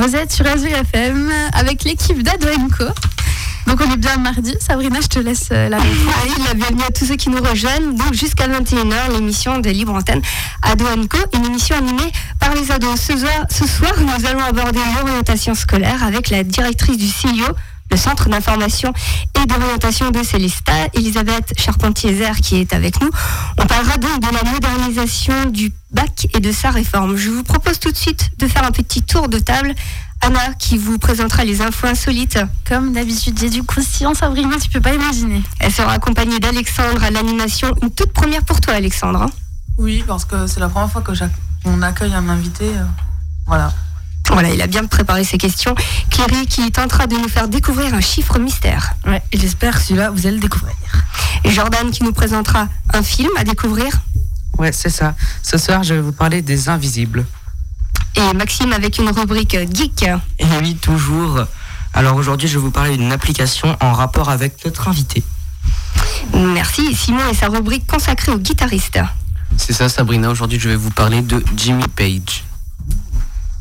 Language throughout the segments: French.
Vous êtes sur Azure FM avec l'équipe d'Adoenco. Donc on est bien mardi. Sabrina, je te laisse euh, la Oui, la bienvenue à tous ceux qui nous rejoignent. Donc jusqu'à 21h, l'émission de Libre Antenne Ado Co, une émission animée par les ados. Ce soir, ce soir nous allons aborder l'orientation scolaire avec la directrice du CIO, le Centre d'information et d'orientation de Célesta, Elisabeth Charpentier-Zer, qui est avec nous. On parlera donc de la modernisation du bac et de sa réforme. Je vous propose tout de suite de faire un petit tour de table. Anna qui vous présentera les infos insolites. Comme d'habitude, j'ai du croustillant, Sabrina, tu peux pas imaginer. Elle sera accompagnée d'Alexandre à l'animation. Une toute première pour toi, Alexandre. Oui, parce que c'est la première fois que on accueille un invité. Euh, voilà. Voilà, il a bien préparé ses questions. Cléry qui tentera de nous faire découvrir un chiffre mystère. Ouais, j'espère que celui-là, vous allez le découvrir. Et Jordan qui nous présentera un film à découvrir. Ouais, c'est ça. Ce soir, je vais vous parler des Invisibles. Et Maxime avec une rubrique geek. Et oui, toujours. Alors aujourd'hui, je vais vous parler d'une application en rapport avec notre invité. Merci. Simon et sa rubrique consacrée aux guitaristes. C'est ça, Sabrina. Aujourd'hui, je vais vous parler de Jimmy Page.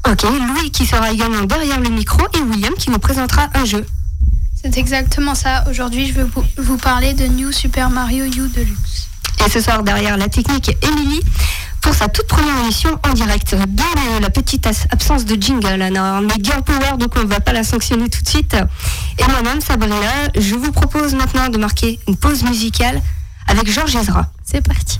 Ok, Louis qui sera également derrière le micro et William qui nous présentera un jeu. C'est exactement ça. Aujourd'hui, je vais vous parler de New Super Mario U Deluxe. Et ce soir, derrière la technique, Émilie pour sa toute première émission en direct. Bien la petite absence de jingle, Anna. Mais bien power, donc on ne va pas la sanctionner tout de suite. Et moi-même, Sabrina, je vous propose maintenant de marquer une pause musicale avec Georges Ezra. C'est parti.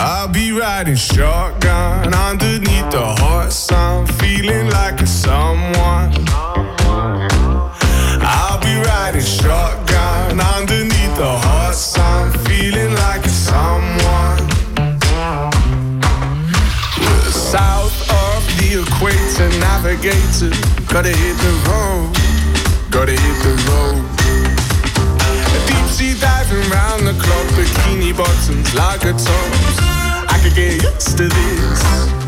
I'll be riding shotgun underneath the hot sun, feeling like a someone. I'll be riding shotgun underneath the hot sun, feeling like a someone. South of the equator, navigator, gotta hit the road, gotta hit the road. Deep sea diving round the clock, bikini bottoms, lager tops to this.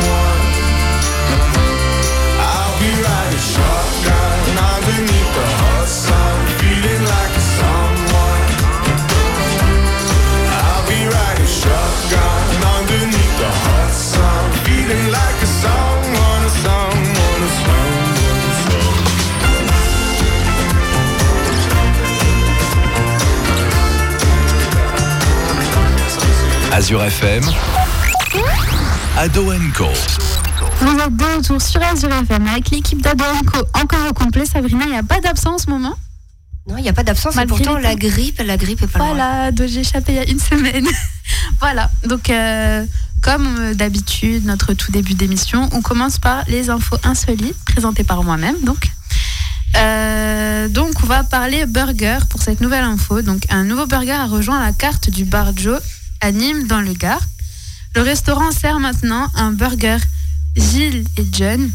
Azure FM, Ado Co. Vous êtes de retour sur Azure FM avec l'équipe d'Adoenco encore au complet. Sabrina, il n'y a pas d'absence en ce moment Non, il n'y a pas d'absence, pourtant la grippe, la grippe est pas loin. Voilà, donc j'ai échappé il y a une semaine. voilà, donc euh, Comme euh, d'habitude, notre tout début d'émission, on commence par les infos insolites présentées par moi-même. Donc, Euh, donc on va parler burger pour cette nouvelle info. Donc, un nouveau burger a rejoint la carte du bar Joe à Nîmes dans le Gard. Le restaurant sert maintenant un burger Gilles et John,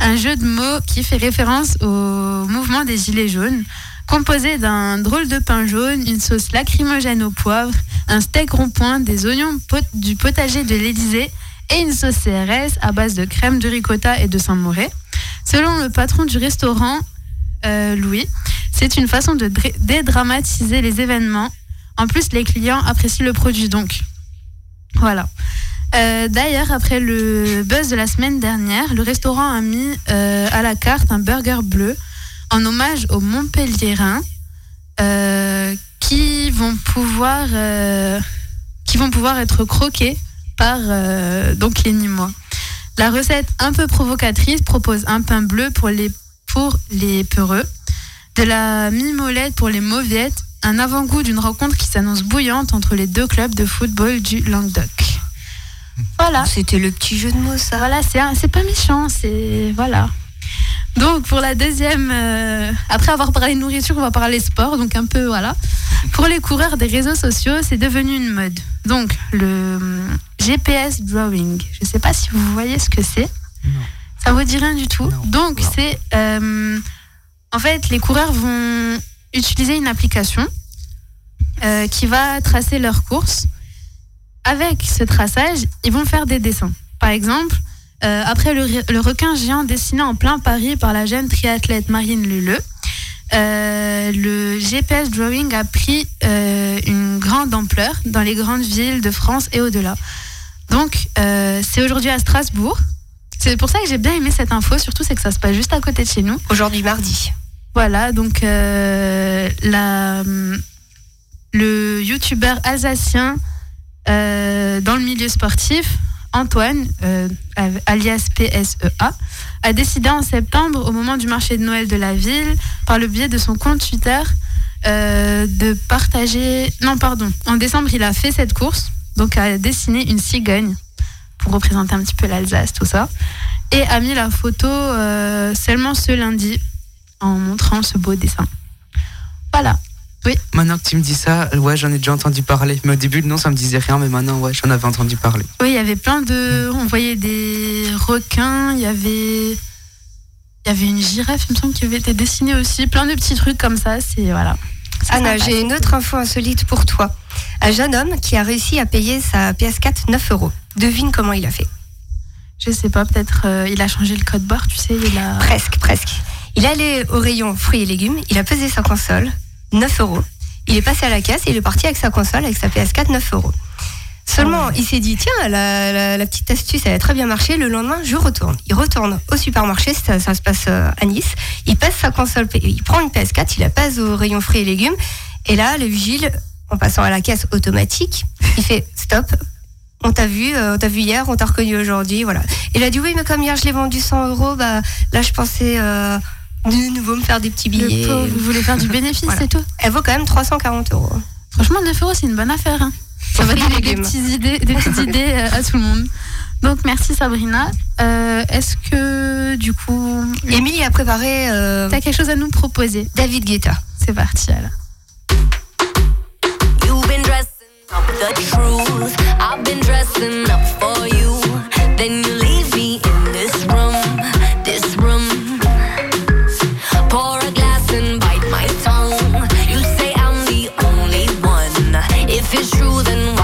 un jeu de mots qui fait référence au mouvement des Gilets jaunes, composé d'un drôle de pain jaune, une sauce lacrymogène au poivre, un steak rond-point, des oignons du potager de l'Élysée et une sauce CRS à base de crème de ricotta et de Saint-Mauré. Selon le patron du restaurant, euh, Louis, c'est une façon de dra- dédramatiser les événements. En plus, les clients apprécient le produit donc. Voilà. Euh, D'ailleurs, après le buzz de la semaine dernière, le restaurant a mis euh, à la carte un burger bleu en hommage aux Montpelliérains euh, qui vont pouvoir qui vont pouvoir être croqués par donc les Nîmois. La recette un peu provocatrice propose un pain bleu pour les pour les peureux, de la mimolette pour les mauviettes, un avant-goût d'une rencontre qui s'annonce bouillante entre les deux clubs de football du Languedoc. Voilà. C'était le petit jeu de mots, ça. Voilà, c'est pas méchant, c'est voilà. Donc pour la deuxième, euh, après avoir parlé nourriture, on va parler sport, donc un peu voilà. Pour les coureurs des réseaux sociaux, c'est devenu une mode. Donc le hum, GPS drawing, je sais pas si vous voyez ce que c'est. Ça vous dit rien du tout. Donc c'est euh, en fait les coureurs vont utiliser une application euh, qui va tracer leur course. Avec ce traçage, ils vont faire des dessins. Par exemple, euh, après le, re- le requin géant dessiné en plein Paris par la jeune triathlète Marine Leleu, euh, le GPS drawing a pris une grande ampleur dans les grandes villes de France et au-delà. Donc, c'est aujourd'hui à Strasbourg. C'est pour ça que j'ai bien aimé cette info, surtout c'est que ça se passe juste à côté de chez nous. Aujourd'hui, mardi. Voilà, donc euh, le youtubeur alsacien euh, dans le milieu sportif, Antoine, euh, alias PSEA, a décidé en septembre, au moment du marché de Noël de la ville, par le biais de son compte Twitter, de partager. Non, pardon. En décembre, il a fait cette course, donc a dessiné une cigogne pour représenter un petit peu l'Alsace, tout ça, et a mis la photo seulement ce lundi en montrant ce beau dessin. Voilà. Oui. Maintenant que tu me dis ça, ouais, j'en ai déjà entendu parler. Mais au début, non, ça me disait rien, mais maintenant, ouais, j'en avais entendu parler. Oui, il y avait plein de. On voyait des requins, il y avait. Il y avait une girafe, il me semble, qui avait été dessinée aussi. Plein de petits trucs comme ça. C'est. Voilà. Anna, j'ai une autre info insolite pour toi. Un jeune homme qui a réussi à payer sa PS4 9 euros. Devine comment il a fait. Je sais pas, peut-être euh, il a changé le code barre, tu sais. Il a... Presque, presque. Il est allé au rayon fruits et légumes, il a pesé sa console, 9 euros. Il est passé à la caisse et il est parti avec sa console, avec sa PS4, 9 euros. Seulement, il s'est dit, tiens, la, la- la petite astuce, elle a très bien marché. Le lendemain, je retourne. Il retourne au supermarché, ça, ça se passe euh, à Nice. Il passe sa console, il prend une PS4, il la passe au rayon fruits et légumes. Et là, le vigile, en passant à la caisse automatique, il fait stop. On t'a vu, euh, on t'a vu hier, on t'a reconnu aujourd'hui, voilà. Il a dit oui, mais comme hier je l'ai vendu 100 euros, bah là je pensais euh, de nouveau me faire des petits billets. Le pauvre, vous voulez faire du bénéfice, Voilà. c'est tout. Elle vaut quand même 340 euros. Franchement, 9 euros, c'est une bonne affaire. hein. Ça va et donner des, petites idées, des petites idées euh, à tout le monde. Donc, merci Sabrina. Euh, Est-ce que, du coup, Émilie a préparé euh, tu as quelque chose à nous proposer? David Guetta. C'est parti alors. You've been dressing up the truth. I've been dressing up for you. Then you It's true, then why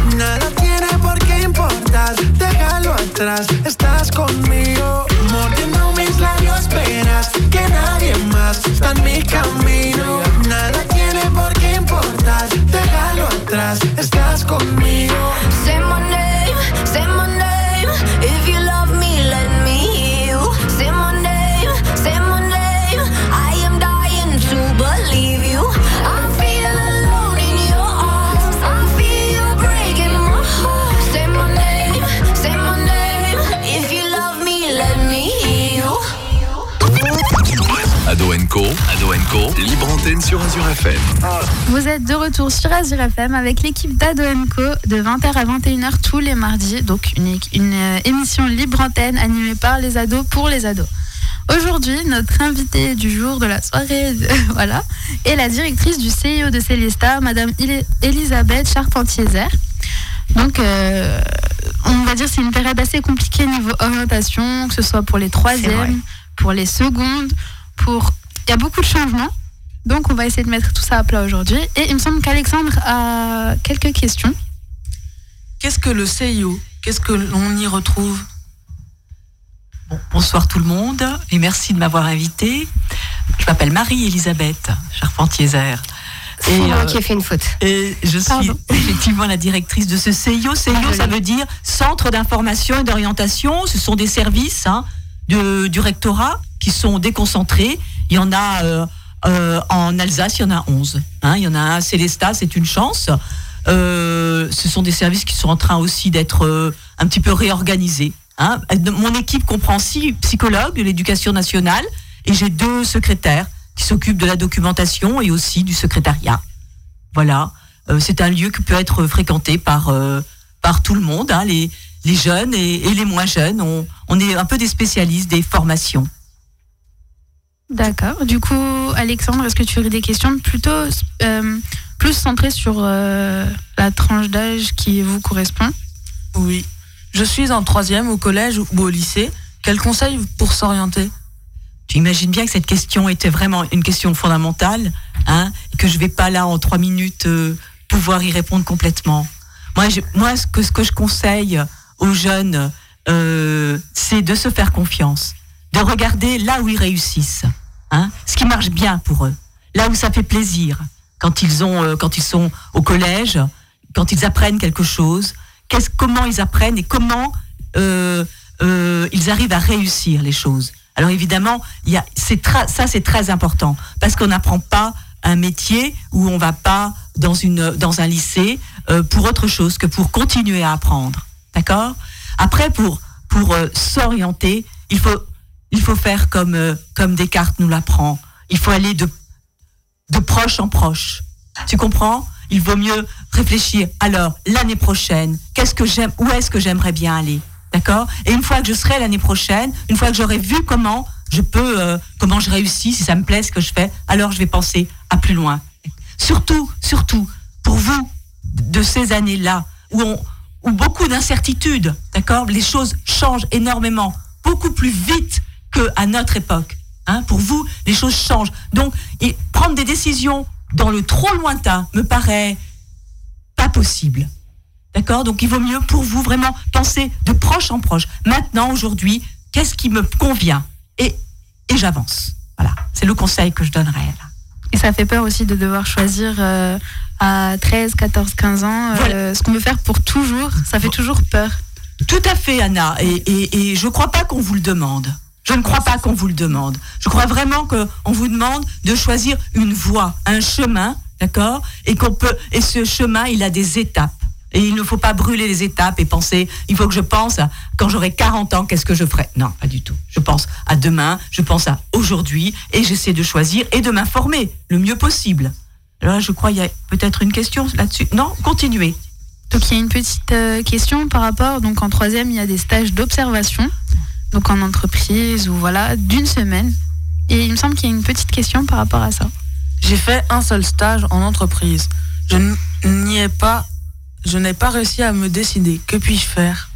Atrás, sur Azure FM. Vous êtes de retour sur Azure FM avec l'équipe d'Ado Co de 20h à 21h tous les mardis. Donc une, une, euh, émission libre antenne animée par les ados pour les ados. Aujourd'hui, notre invitée du jour de la soirée, voilà, est la directrice du CIO de Célesta, Madame Il- Elisabeth Charpentier-Zer. Donc, euh, on va dire que c'est une période assez compliquée niveau orientation, que ce soit pour les troisièmes, pour les secondes, pour... Il y a beaucoup de changements. Donc, on va essayer de mettre tout ça à plat aujourd'hui. Et il me semble qu'Alexandre a quelques questions. Qu'est-ce que le CIO Qu'est-ce que l'on y retrouve? Bon, bonsoir tout le monde et merci de m'avoir invité. Je m'appelle Marie-Elisabeth Charpentier-Zer. C'est moi qui ai fait une faute. Et je suis effectivement la directrice de ce CIO. CIO, ça veut dire Centre d'information et d'orientation. Ce sont des services hein, de- du rectorat qui sont déconcentrés. Il y en a euh, euh, en Alsace, il y en a 11. hein. il y en a un à c'est une chance. Euh, ce sont des services qui sont en train aussi d'être euh, un petit peu réorganisés. hein. Mon équipe comprend six psychologues de l'éducation nationale et j'ai deux secrétaires qui s'occupent de la documentation et aussi du secrétariat. Voilà, Euh, c'est un lieu qui peut être fréquenté par, euh, par tout le monde, hein, les, les jeunes et, et les moins jeunes. On, on est un peu des spécialistes des formations. D'accord. Du coup, Alexandre, est-ce que tu aurais des questions plutôt euh, plus centrées sur euh, la tranche d'âge qui vous correspond? Oui. Je suis en troisième au collège ou au lycée. Quel conseil pour s'orienter? Tu imagines bien que cette question était vraiment une question fondamentale, hein, et que je vais pas là en trois minutes euh, pouvoir y répondre complètement. Moi, je- moi ce, que, ce que je conseille aux jeunes, euh, c'est de se faire confiance, de regarder là où ils réussissent, hein, ce qui marche bien pour eux, là où ça fait plaisir, quand ils, ont, euh, quand ils sont au collège, quand ils apprennent quelque chose, qu'est-ce, comment ils apprennent et comment euh, euh, ils arrivent à réussir les choses. Alors évidemment, y a, ça c'est très important parce qu'on n'apprend pas un métier où on va pas dans une dans un lycée euh, pour autre chose que pour continuer à apprendre. D'accord? Après pour pour euh, s'orienter, il faut il faut faire comme euh, comme Descartes nous l'apprend. Il faut aller de de proche en proche. Tu comprends? Il vaut mieux réfléchir. Alors, l'année prochaine, qu'est-ce que j'aime Où est-ce que j'aimerais bien aller? D'accord? Et une fois que je serai l'année prochaine, une fois que j'aurai vu comment je peux, euh, comment je réussis, si ça me plaît ce que je fais, alors je vais penser à plus loin. Surtout, surtout, pour vous, de ces années-là, où, on, où beaucoup d'incertitudes, d'accord? Les choses changent énormément, beaucoup plus vite qu'à notre époque. Hein, pour vous, les choses changent. Donc, et prendre des décisions dans le trop lointain me paraît pas possible. D'accord? Donc, il vaut mieux pour vous vraiment penser de proche en proche. Maintenant, aujourd'hui, qu'est-ce qui me convient? Et, et j'avance. Voilà. C'est le conseil que je donnerais. Là. Et ça fait peur aussi de devoir choisir euh, à 13, 14, 15 ans euh, ce qu'on veut faire pour toujours. Ça fait toujours peur. Tout à fait, Anna. Et, et, et je ne crois pas qu'on vous le demande. Je ne crois pas qu'on vous le demande. Je crois vraiment qu'on vous demande de choisir une voie, un chemin, d'accord? Et qu'on peut. Et ce chemin, il a des étapes. Et il ne faut pas brûler les étapes et penser, il faut que je pense à quand j'aurai 40 ans, qu'est-ce que je ferai? Non, pas du tout. Je pense à demain, je pense à aujourd'hui et j'essaie de choisir et de m'informer le mieux possible. Alors là, je crois qu'il y a peut-être une question là-dessus. Non, continuez. Donc il y a une petite euh, question par rapport, donc en troisième, il y a des stages d'observation, donc en entreprise ou voilà, d'une semaine. Et il me semble qu'il y a une petite question par rapport à ça. J'ai fait un seul stage en entreprise. Je n'y ai pas, je n'ai pas réussi à me décider. Que puis-je faire?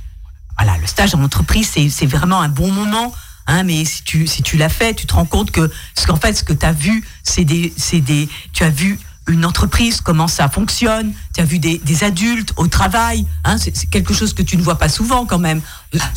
Voilà, le stage en entreprise, c'est c'est vraiment un bon moment. Hein, mais si tu, si tu l'as fait, tu te rends compte que ce qu'en fait, ce que tu as vu, c'est des, c'est des, tu as vu une entreprise, comment ça fonctionne, tu as vu des, des adultes au travail, hein, c'est quelque chose que tu ne vois pas souvent quand même.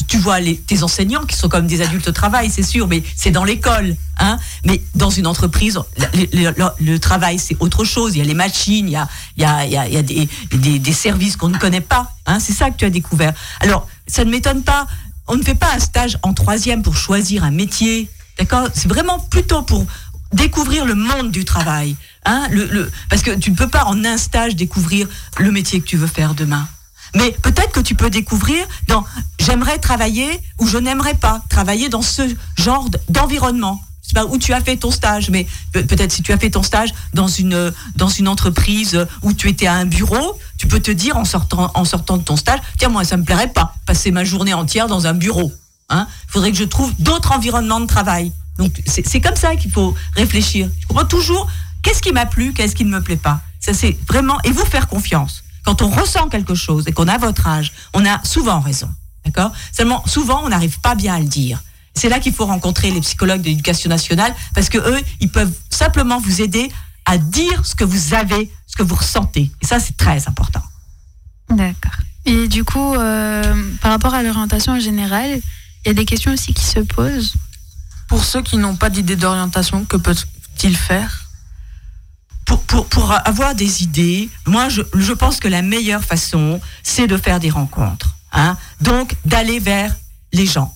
Tu vois les, tes enseignants qui sont comme des adultes au travail, c'est sûr, mais c'est dans l'école. Hein, mais dans une entreprise, le, le- le- travail, c'est autre chose. Il y a les machines, il y a, il y a, il y a, il y a des, des, des services qu'on ne connaît pas. Hein, c'est ça que tu as découvert. Alors, ça ne m'étonne pas. On ne fait pas un stage en troisième pour choisir un métier. D'accord? C'est vraiment plutôt pour découvrir le monde du travail. Hein, le, le, parce que tu ne peux pas en un stage découvrir le métier que tu veux faire demain. Mais peut-être que tu peux découvrir dans j'aimerais travailler ou je n'aimerais pas travailler dans ce genre d'environnement. Sais pas où tu as fait ton stage, mais pe- peut-être si tu as fait ton stage dans une dans une entreprise où tu étais à un bureau, tu peux te dire en sortant en sortant de ton stage, tiens moi ça me plairait pas passer ma journée entière dans un bureau. Hein Il faudrait que je trouve d'autres environnements de travail. Donc c'est comme ça qu'il faut réfléchir. Je comprends toujours qu'est-ce qui m'a plu, qu'est-ce qui ne me plaît pas. Ça c'est vraiment et vous faire confiance. Quand on ressent quelque chose et qu'on a votre âge, on a souvent raison. D'accord? Seulement souvent on n'arrive pas bien à le dire. C'est là qu'il faut rencontrer les psychologues de l'éducation nationale parce que eux, ils peuvent simplement vous aider à dire ce que vous avez, ce que vous ressentez. Et ça c'est très important. D'accord. Et du coup, euh, par rapport à l'orientation en général, il y a des questions aussi qui se posent. Pour ceux qui n'ont pas d'idée d'orientation, que peuvent-ils faire? Pour, pour, pour avoir des idées, moi, je, je pense que la meilleure façon, c'est de faire des rencontres. Hein Donc, d'aller vers les gens.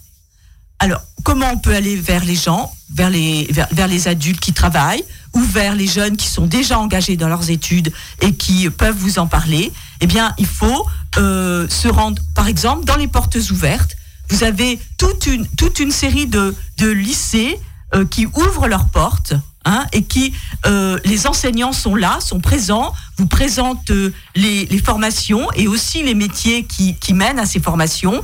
Alors, comment on peut aller vers les gens, vers les, vers, vers les adultes qui travaillent, ou vers les jeunes qui sont déjà engagés dans leurs études et qui peuvent vous en parler? Eh bien, il faut euh, se rendre, par exemple, dans les portes ouvertes. Vous avez toute une, toute une série de, de lycées euh, qui ouvrent leurs portes hein, et qui, euh, les enseignants sont là, sont présents, vous présentent euh, les, les formations et aussi les métiers qui, qui mènent à ces formations.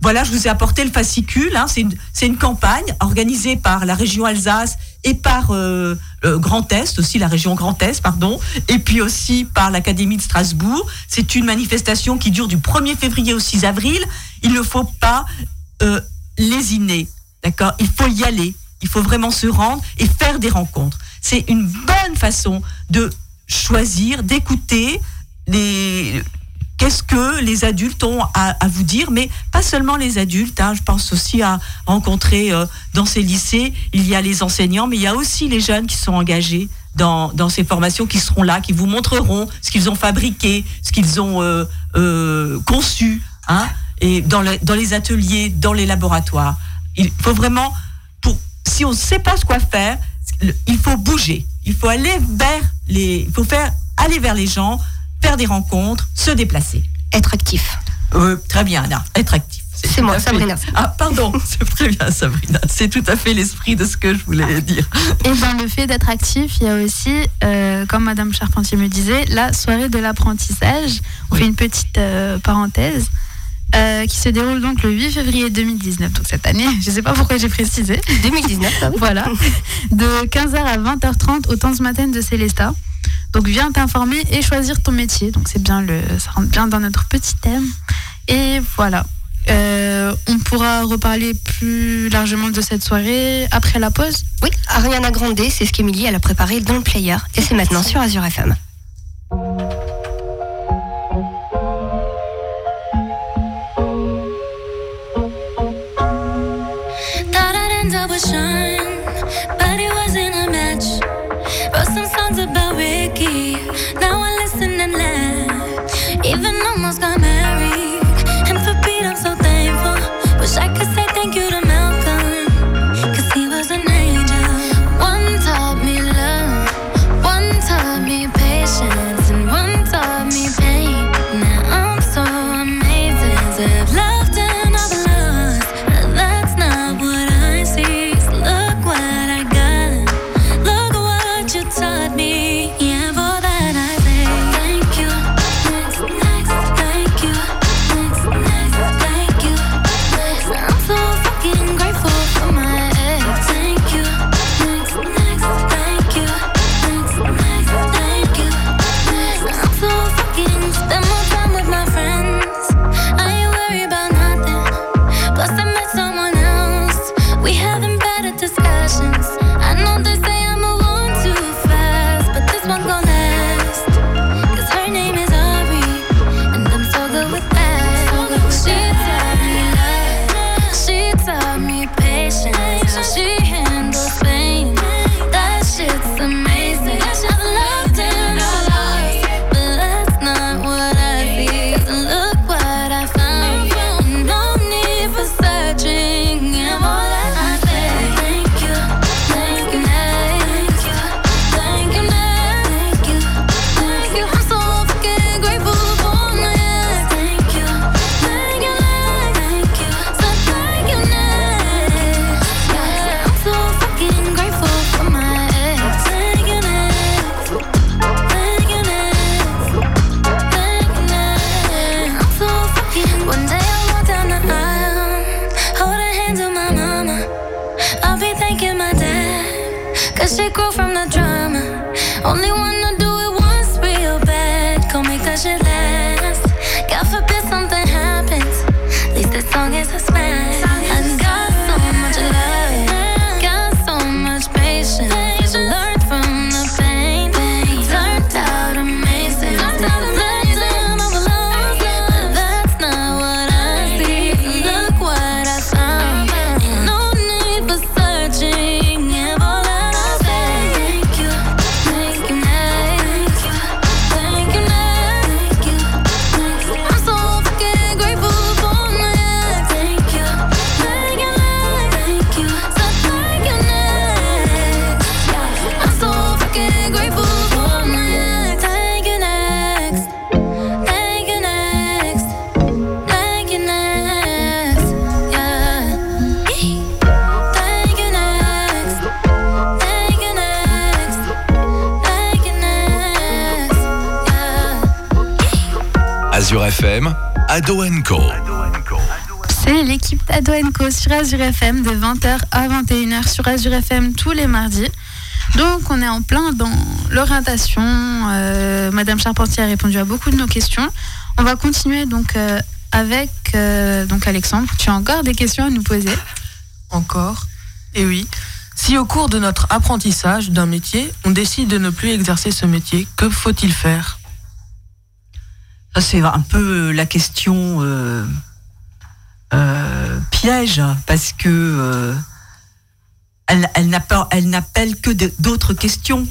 Voilà, je vous ai apporté le fascicule. Hein, c'est une, campagne organisée par la région Alsace et par euh, Grand Est, aussi la région Grand Est, pardon, et puis aussi par l'Académie de Strasbourg. C'est une manifestation qui dure du 1er février au 6 avril. Il ne faut pas euh, lésiner, d'accord? Il faut y aller. Il faut vraiment se rendre et faire des rencontres. C'est une bonne façon de choisir, d'écouter les qu'est-ce que les adultes ont à, vous dire, mais pas seulement les adultes. hein. je pense aussi à rencontrer euh, dans ces lycées, il y a les enseignants, mais il y a aussi les jeunes qui sont engagés dans, dans ces formations, qui seront là, qui vous montreront ce qu'ils ont fabriqué, ce qu'ils ont euh, euh, conçu, hein, et dans, le- dans les ateliers, dans les laboratoires. Il faut vraiment, pour, si on ne sait pas ce quoi faire, il faut bouger. Il faut aller vers les, il faut faire aller vers les gens, faire des rencontres, se déplacer. Être actif. Euh, très bien, Anna, être actif. C'est moi, fait- Sabrina. Ah, pardon, c'est très bien, Sabrina. C'est tout à fait l'esprit de ce que je voulais dire. Et dans le fait d'être actif, il y a aussi, euh, comme Madame Charpentier me disait, la soirée de l'apprentissage. On fait une petite euh, parenthèse. euh, qui se déroule donc le 8 février 2019, donc cette année, je ne sais pas pourquoi j'ai précisé. 2019, voilà. De 15h à 20h30 au temps ce matin de Célesta. Donc viens t'informer et choisir ton métier. Donc c'est bien le, ça rentre bien dans notre petit thème. Et voilà. Euh, on pourra reparler plus largement de cette soirée après la pause. Oui, Ariana Grande, c'est ce qu'Emilie a préparé dans le player. Et c'est maintenant sur Azure FM. Ado Co. C'est l'équipe d'Ado Co sur Azure FM de 20h à 21h sur Azure FM tous les mardis. Donc on est en plein dans l'orientation. Euh, Madame Charpentier a répondu à beaucoup de nos questions. On va continuer donc euh, avec euh, donc Alexandre. Tu as encore des questions à nous poser? Encore? Et oui. Si au cours de notre apprentissage d'un métier, on décide de ne plus exercer ce métier, que faut-il faire? C'est un peu la question euh, euh, piège, parce que euh, elle, elle n'appelle elle n'appelle que d'autres questions.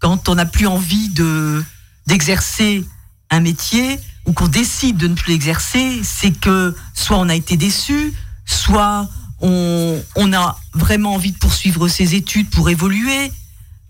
Quand on n'a plus envie de d'exercer un métier ou qu'on décide de ne plus l'exercer, c'est que soit on a été déçu, soit on, on a vraiment envie de poursuivre ses études pour évoluer.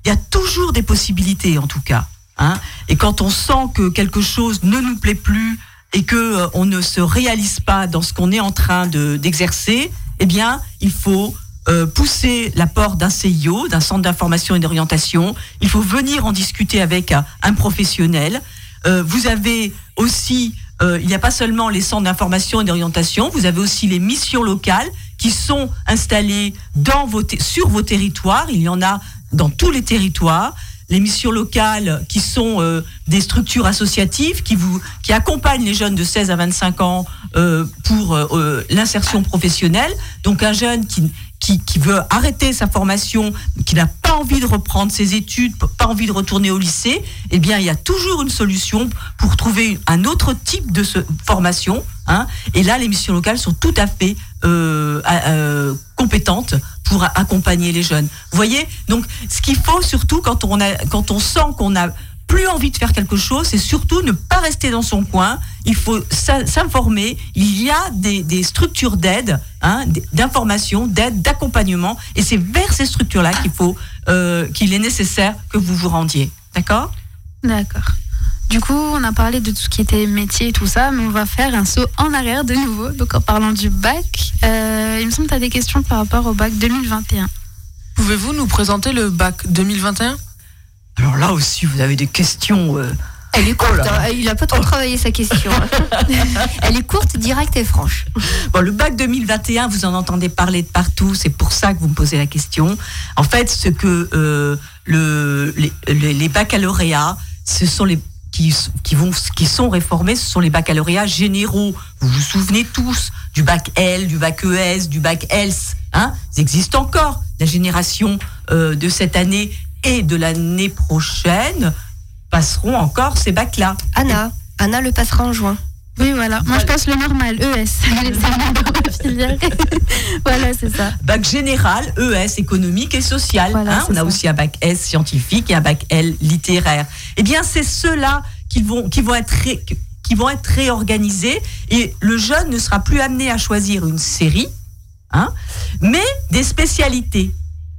Il y a toujours des possibilités en tout cas. Hein. Et quand on sent que quelque chose ne nous plaît plus et que euh, on ne se réalise pas dans ce qu'on est en train de- d'exercer, eh bien, il faut euh, pousser la porte d'un CIO, d'un centre d'information et d'orientation. Il faut venir en discuter avec un, un professionnel. Euh, vous avez aussi, euh, il n'y a pas seulement les centres d'information et d'orientation, vous avez aussi les missions locales qui sont installées dans vos sur vos territoires. Il y en a dans tous les territoires. Les missions locales qui sont euh, des structures associatives qui vous qui accompagnent les jeunes de 16 à 25 ans euh, pour euh, l'insertion professionnelle. Donc un jeune qui qui, qui veut arrêter sa formation, qui n'a pas envie de reprendre ses études, pas envie de retourner au lycée, eh bien, il y a toujours une solution pour trouver un autre type de formation. Hein. Et là, les missions locales sont tout à fait euh, euh, compétentes pour accompagner les jeunes. Vous voyez? Donc, ce qu'il faut surtout quand on, a, quand on sent qu'on a plus envie de faire quelque chose, c'est surtout ne pas rester dans son coin. Il faut s'in- s'informer. Il y a des, des structures d'aide, hein, d'information, d'aide, d'accompagnement, et c'est vers ces structures-là qu'il faut, euh, qu'il est nécessaire que vous vous rendiez. D'accord? D'accord. Du coup, on a parlé de tout ce qui était métier et tout ça, mais on va faire un saut en arrière de nouveau. Donc, en parlant du bac, euh, il me semble que tu as des questions par rapport au bac 2021. Pouvez-vous nous présenter le bac 2021 Alors là aussi, vous avez des questions. euh, Elle est courte, Oh hein, il a pas trop travaillé sa question. hein. Elle est courte, directe et franche. Bon, le bac 2021, vous en entendez parler de partout, c'est pour ça que vous me posez la question. En fait, ce que euh, le, les, les- les baccalauréats, ce sont les qui, qui, vont, qui sont réformés, ce sont les baccalauréats généraux. Vous vous souvenez tous du bac L, du bac ES, du bac ELS. Hein Ils existent encore. La génération euh, de cette année et de l'année prochaine passeront encore ces bacs-là. Anna, Anna le passera en juin. Oui, voilà. Moi, je pense le normal, ES. C'est voilà, c'est ça. Bac général, ES, économique et social. Voilà, hein. on a ça. aussi un bac S scientifique et un bac L littéraire. Eh bien, c'est ceux-là qui vont, qui, vont être ré- qui vont être réorganisés et le jeune ne sera plus amené à choisir une série, hein, mais des spécialités.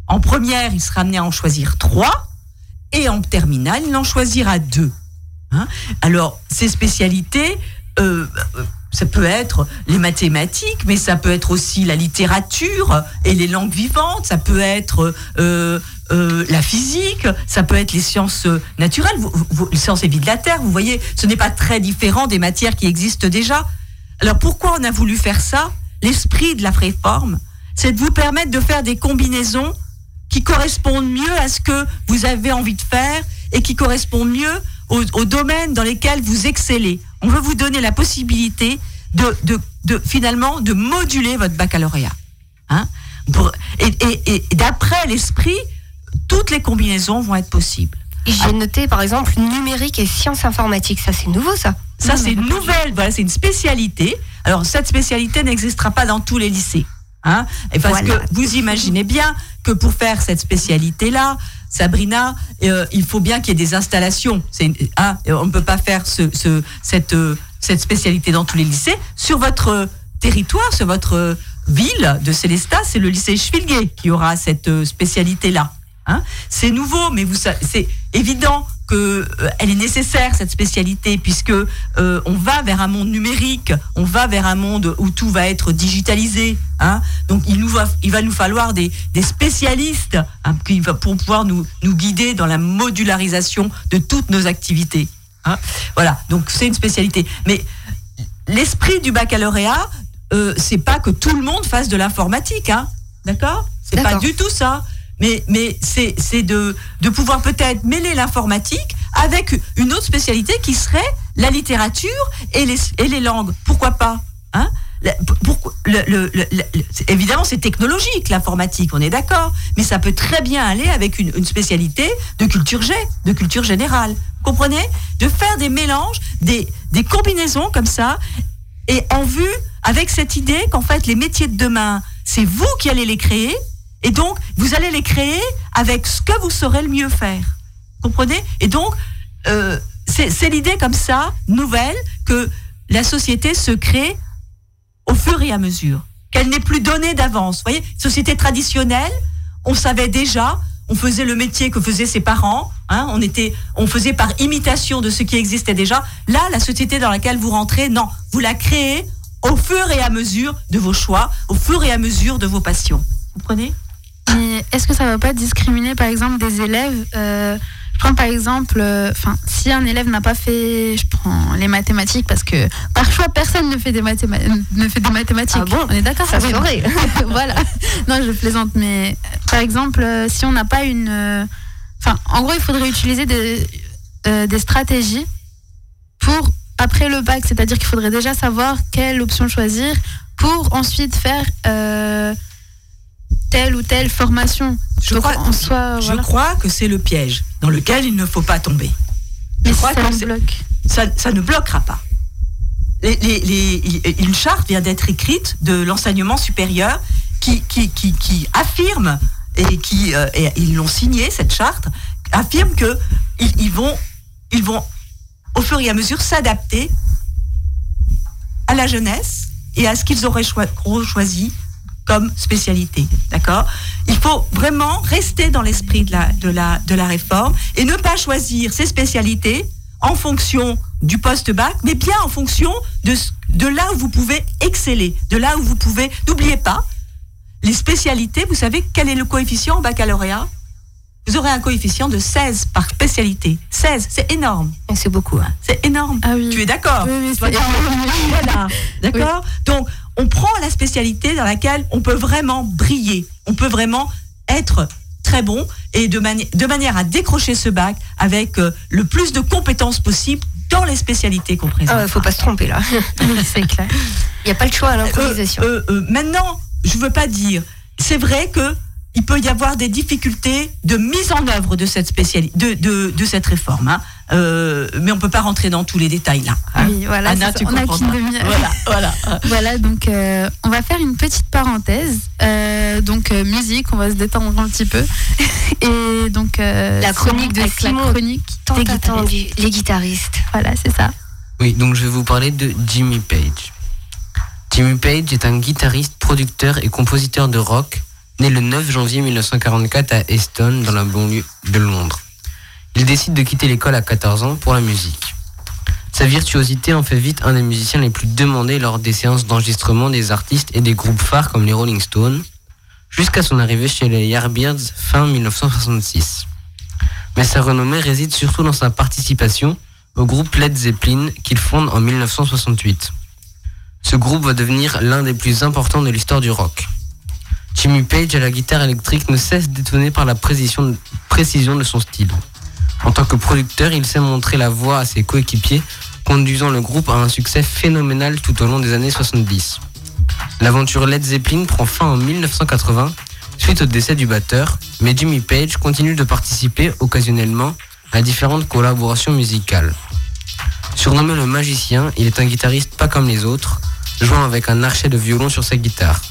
En première, il sera amené à en choisir trois et en terminale, il en choisira deux. hein? Alors, ces spécialités, euh, euh, ça peut être les mathématiques, mais ça peut être aussi la littérature et les langues vivantes, ça peut être euh, la physique, ça peut être les sciences naturelles, les sciences et vie de la Terre, vous voyez, ce n'est pas très différent des matières qui existent déjà. Alors pourquoi on a voulu faire ça? L'esprit de la réforme, c'est de vous permettre de faire des combinaisons qui correspondent mieux à ce que vous avez envie de faire et qui correspondent mieux aux, aux domaines dans lesquels vous excellez. On veut vous donner la possibilité de, de, de finalement de moduler votre baccalauréat. Hein Pour- et et- et d'après l'esprit, toutes les combinaisons vont être possibles. J'ai noté par exemple numérique et sciences informatiques. Ça, c'est nouveau, ça. Ça, c'est une nouvelle, voilà, c'est une spécialité. Alors, cette spécialité n'existera pas dans tous les lycées. Hein et parce Voilà. que vous imaginez bien que pour faire cette spécialité-là, Sabrina, euh, il faut bien qu'il y ait des installations. Une- hein, on ne peut pas faire ce, ce- cette, euh, cette spécialité dans tous les lycées. Sur votre euh, territoire, sur votre ville de Célestat, c'est le lycée Schwilguet qui aura cette spécialité-là. Hein c'est nouveau, mais vous, c'est évident que euh, elle est nécessaire cette spécialité puisque euh, on va vers un monde numérique, on va vers un monde où tout va être digitalisé. Hein Donc il nous va, il va nous falloir des, des spécialistes hein, qui va- pour pouvoir nous, nous guider dans la modularisation de toutes nos activités. Hein. Voilà, donc c'est une spécialité. Mais l'esprit du baccalauréat, euh, c'est pas que tout le monde fasse de l'informatique, hein. D'accord? C'est pas du tout ça. Mais, mais c'est de, de pouvoir peut-être mêler l'informatique avec une autre spécialité qui serait la littérature et les, et les langues. Pourquoi pas hein? Pourquoi- le- le- Évidemment, c'est technologique, l'informatique, on est d'accord. Mais ça peut très bien aller avec une, une spécialité de culture G, de culture générale. Comprenez? De faire des mélanges, des, des combinaisons comme ça, et en vue avec cette idée qu'en fait, les métiers de demain, c'est vous qui allez les créer, et donc, vous allez les créer avec ce que vous saurez le mieux faire. Comprenez? Et donc, euh, c'est l'idée comme ça, nouvelle, que la société se crée au fur et à mesure. Qu'elle n'est plus donnée d'avance. Vous voyez, société traditionnelle, on savait déjà, on faisait le métier que faisaient ses parents, hein, on, était, on faisait par imitation de ce qui existait déjà. Là, la société dans laquelle vous rentrez, non, vous la créez au fur et à mesure de vos choix, au fur et à mesure de vos passions. Vous comprenez? Mais est-ce que ça va pas discriminer, par exemple, des élèves euh, Je prends par exemple, euh, si un élève n'a pas fait, je prends les mathématiques parce que par choix personne ne fait des, mathéma- ne fait des mathématiques. Ah bon On est d'accord Ça Oui. saurait. voilà. Non, je plaisante, mais euh, par exemple, si on n'a pas une, enfin, en gros, il faudrait utiliser des, euh, des stratégies pour après le bac, c'est-à-dire qu'il faudrait déjà savoir quelle option choisir pour ensuite faire telle ou telle formation. Je Donc, crois, en soi, je voilà. crois que c'est le piège dans lequel il ne faut pas tomber. Mais je crois ça que nous bloque. ça, ça ne bloquera pas. Les- les- les- une charte vient d'être écrite de l'enseignement supérieur qui, qui, qui, qui affirme, et qui euh, et ils l'ont signée, cette charte, affirme que ils, ils vont, ils vont au fur et à mesure s'adapter à la jeunesse et à ce qu'ils auraient choisi comme spécialité. D'accord? Il faut vraiment rester dans l'esprit de la, de, la, de la réforme et ne pas choisir ses spécialités en fonction du post-bac, mais bien en fonction de, de là où vous pouvez exceller, de là où vous pouvez... N'oubliez pas, les spécialités, vous savez quel est le coefficient au baccalauréat? Vous aurez un coefficient de 16 par spécialité. 16, c'est énorme. C'est beaucoup. Hein. C'est énorme. Ah oui. Tu es d'accord Oui, oui, Voilà, d'accord? Donc, on prend la spécialité dans laquelle on peut vraiment briller, on peut vraiment être très bon et de, mani- de manière à décrocher ce bac avec euh, le plus de compétences possible dans les spécialités qu'on présente. Ah, faut pas se tromper là. c'est clair. Il n'y a pas le choix à l'improvisation. Euh, euh, maintenant, je veux pas dire. C'est vrai que il peut y avoir des difficultés de mise en œuvre de cette spécialité, de, de, de cette réforme. hein. Euh, mais on peut pas rentrer dans tous les détails là. hein. Oui, voilà, Anna, tu on a comprendras. qu'une demi-heure. Voilà, voilà. Voilà, donc euh, on va faire une petite parenthèse. Euh, donc euh, musique, on va se détendre un petit peu. Et donc euh, La chronique de Simon, la chronique Tant des guitaristes. les guitaristes. Voilà, c'est ça. Oui, donc je vais vous parler de Jimmy Page. Jimmy Page est un guitariste, producteur et compositeur de rock, né le 9 janvier 1944 à Easton, dans la banlieue de Londres. Il décide de quitter l'école à 14 ans pour la musique. Sa virtuosité en fait vite un des musiciens les plus demandés lors des séances d'enregistrement des artistes et des groupes phares comme les Rolling Stones, jusqu'à son arrivée chez les Yardbirds fin 1966. Mais sa renommée réside surtout dans sa participation au groupe Led Zeppelin qu'il fonde en 1968. Ce groupe va devenir l'un des plus importants de l'histoire du rock. Jimmy Page à la guitare électrique ne cesse d'étonner par la précision, précision de son style. En tant que producteur, il sait montrer la voix à ses coéquipiers, conduisant le groupe à un succès phénoménal tout au long des années 70. L'aventure Led Zeppelin prend fin en 1980 suite au décès du batteur, mais Jimmy Page continue de participer occasionnellement à différentes collaborations musicales. Surnommé le magicien, il est un guitariste pas comme les autres, jouant avec un archet de violon sur sa guitare.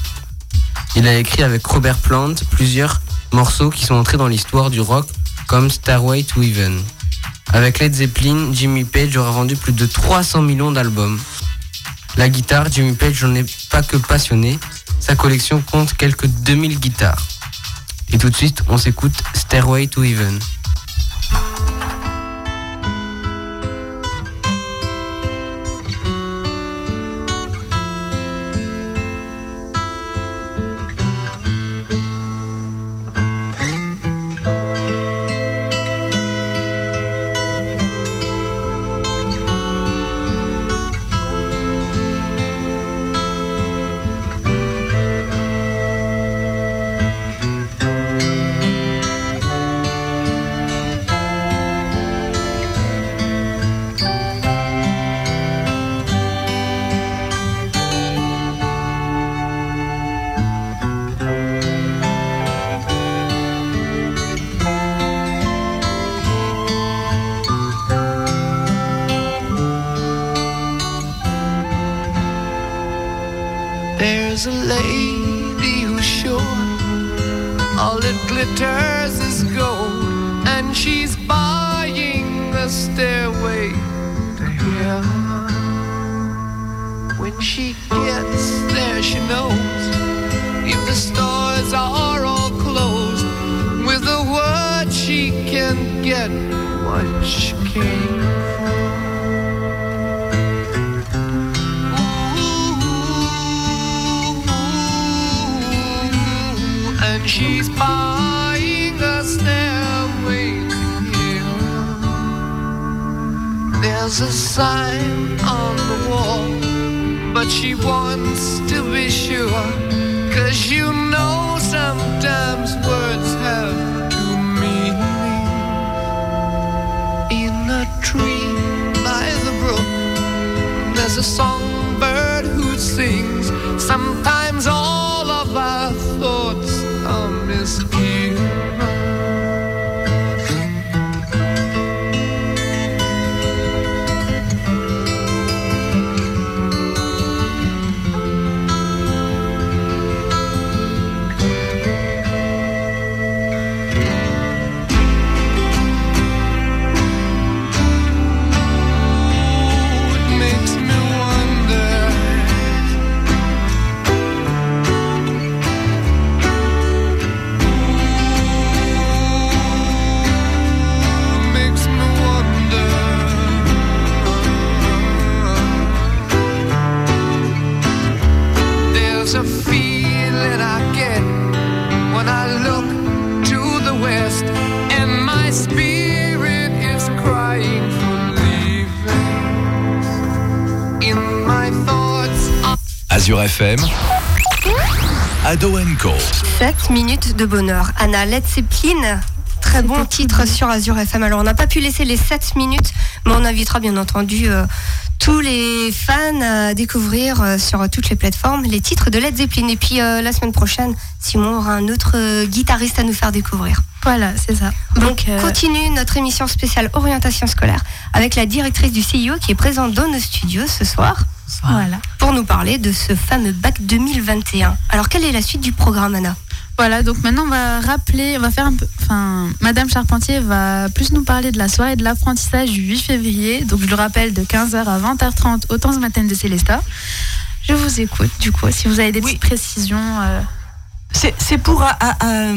Il a écrit avec Robert Plant plusieurs morceaux qui sont entrés dans l'histoire du rock, comme Starway to Heaven. Avec Led Zeppelin, Jimmy Page aura vendu plus de 300 millions d'albums. La guitare, Jimmy Page n'en est pas que passionné, sa collection compte quelques 2000 guitares. Et tout de suite, on s'écoute Stairway to Heaven. There's a sign on the wall, but she wants to be sure. Cause you know sometimes words have two meanings. In a tree by the brook, there's a songbird who sings. Sometimes all of our thoughts are misgiven. Azure FM, Ado Co. 7 minutes de bonheur. Anna Led Zeppelin. Très bon titre sur Azure FM. Alors, on n'a pas pu laisser les 7 minutes, mais on invitera bien entendu euh, tous les fans à découvrir euh, sur toutes les plateformes les titres de Led Zeppelin. Et puis, euh, la semaine prochaine, Simon aura un autre euh, guitariste à nous faire découvrir. Voilà, c'est ça. Donc, euh, continue notre émission spéciale orientation scolaire avec la directrice du CIO qui est présente dans nos studios ce soir. Voilà. Pour nous parler de ce fameux bac 2021. Alors, quelle est la suite du programme, Anna? Voilà, donc maintenant on va rappeler, on va faire un peu. Enfin, Madame Charpentier va plus nous parler de la soirée de l'apprentissage du 8 février. Donc je le rappelle, de 15h à 20h30 au temps matin de Célesta. Je vous écoute, du coup, si vous avez des petites précisions. euh, C'est pour à- à- à,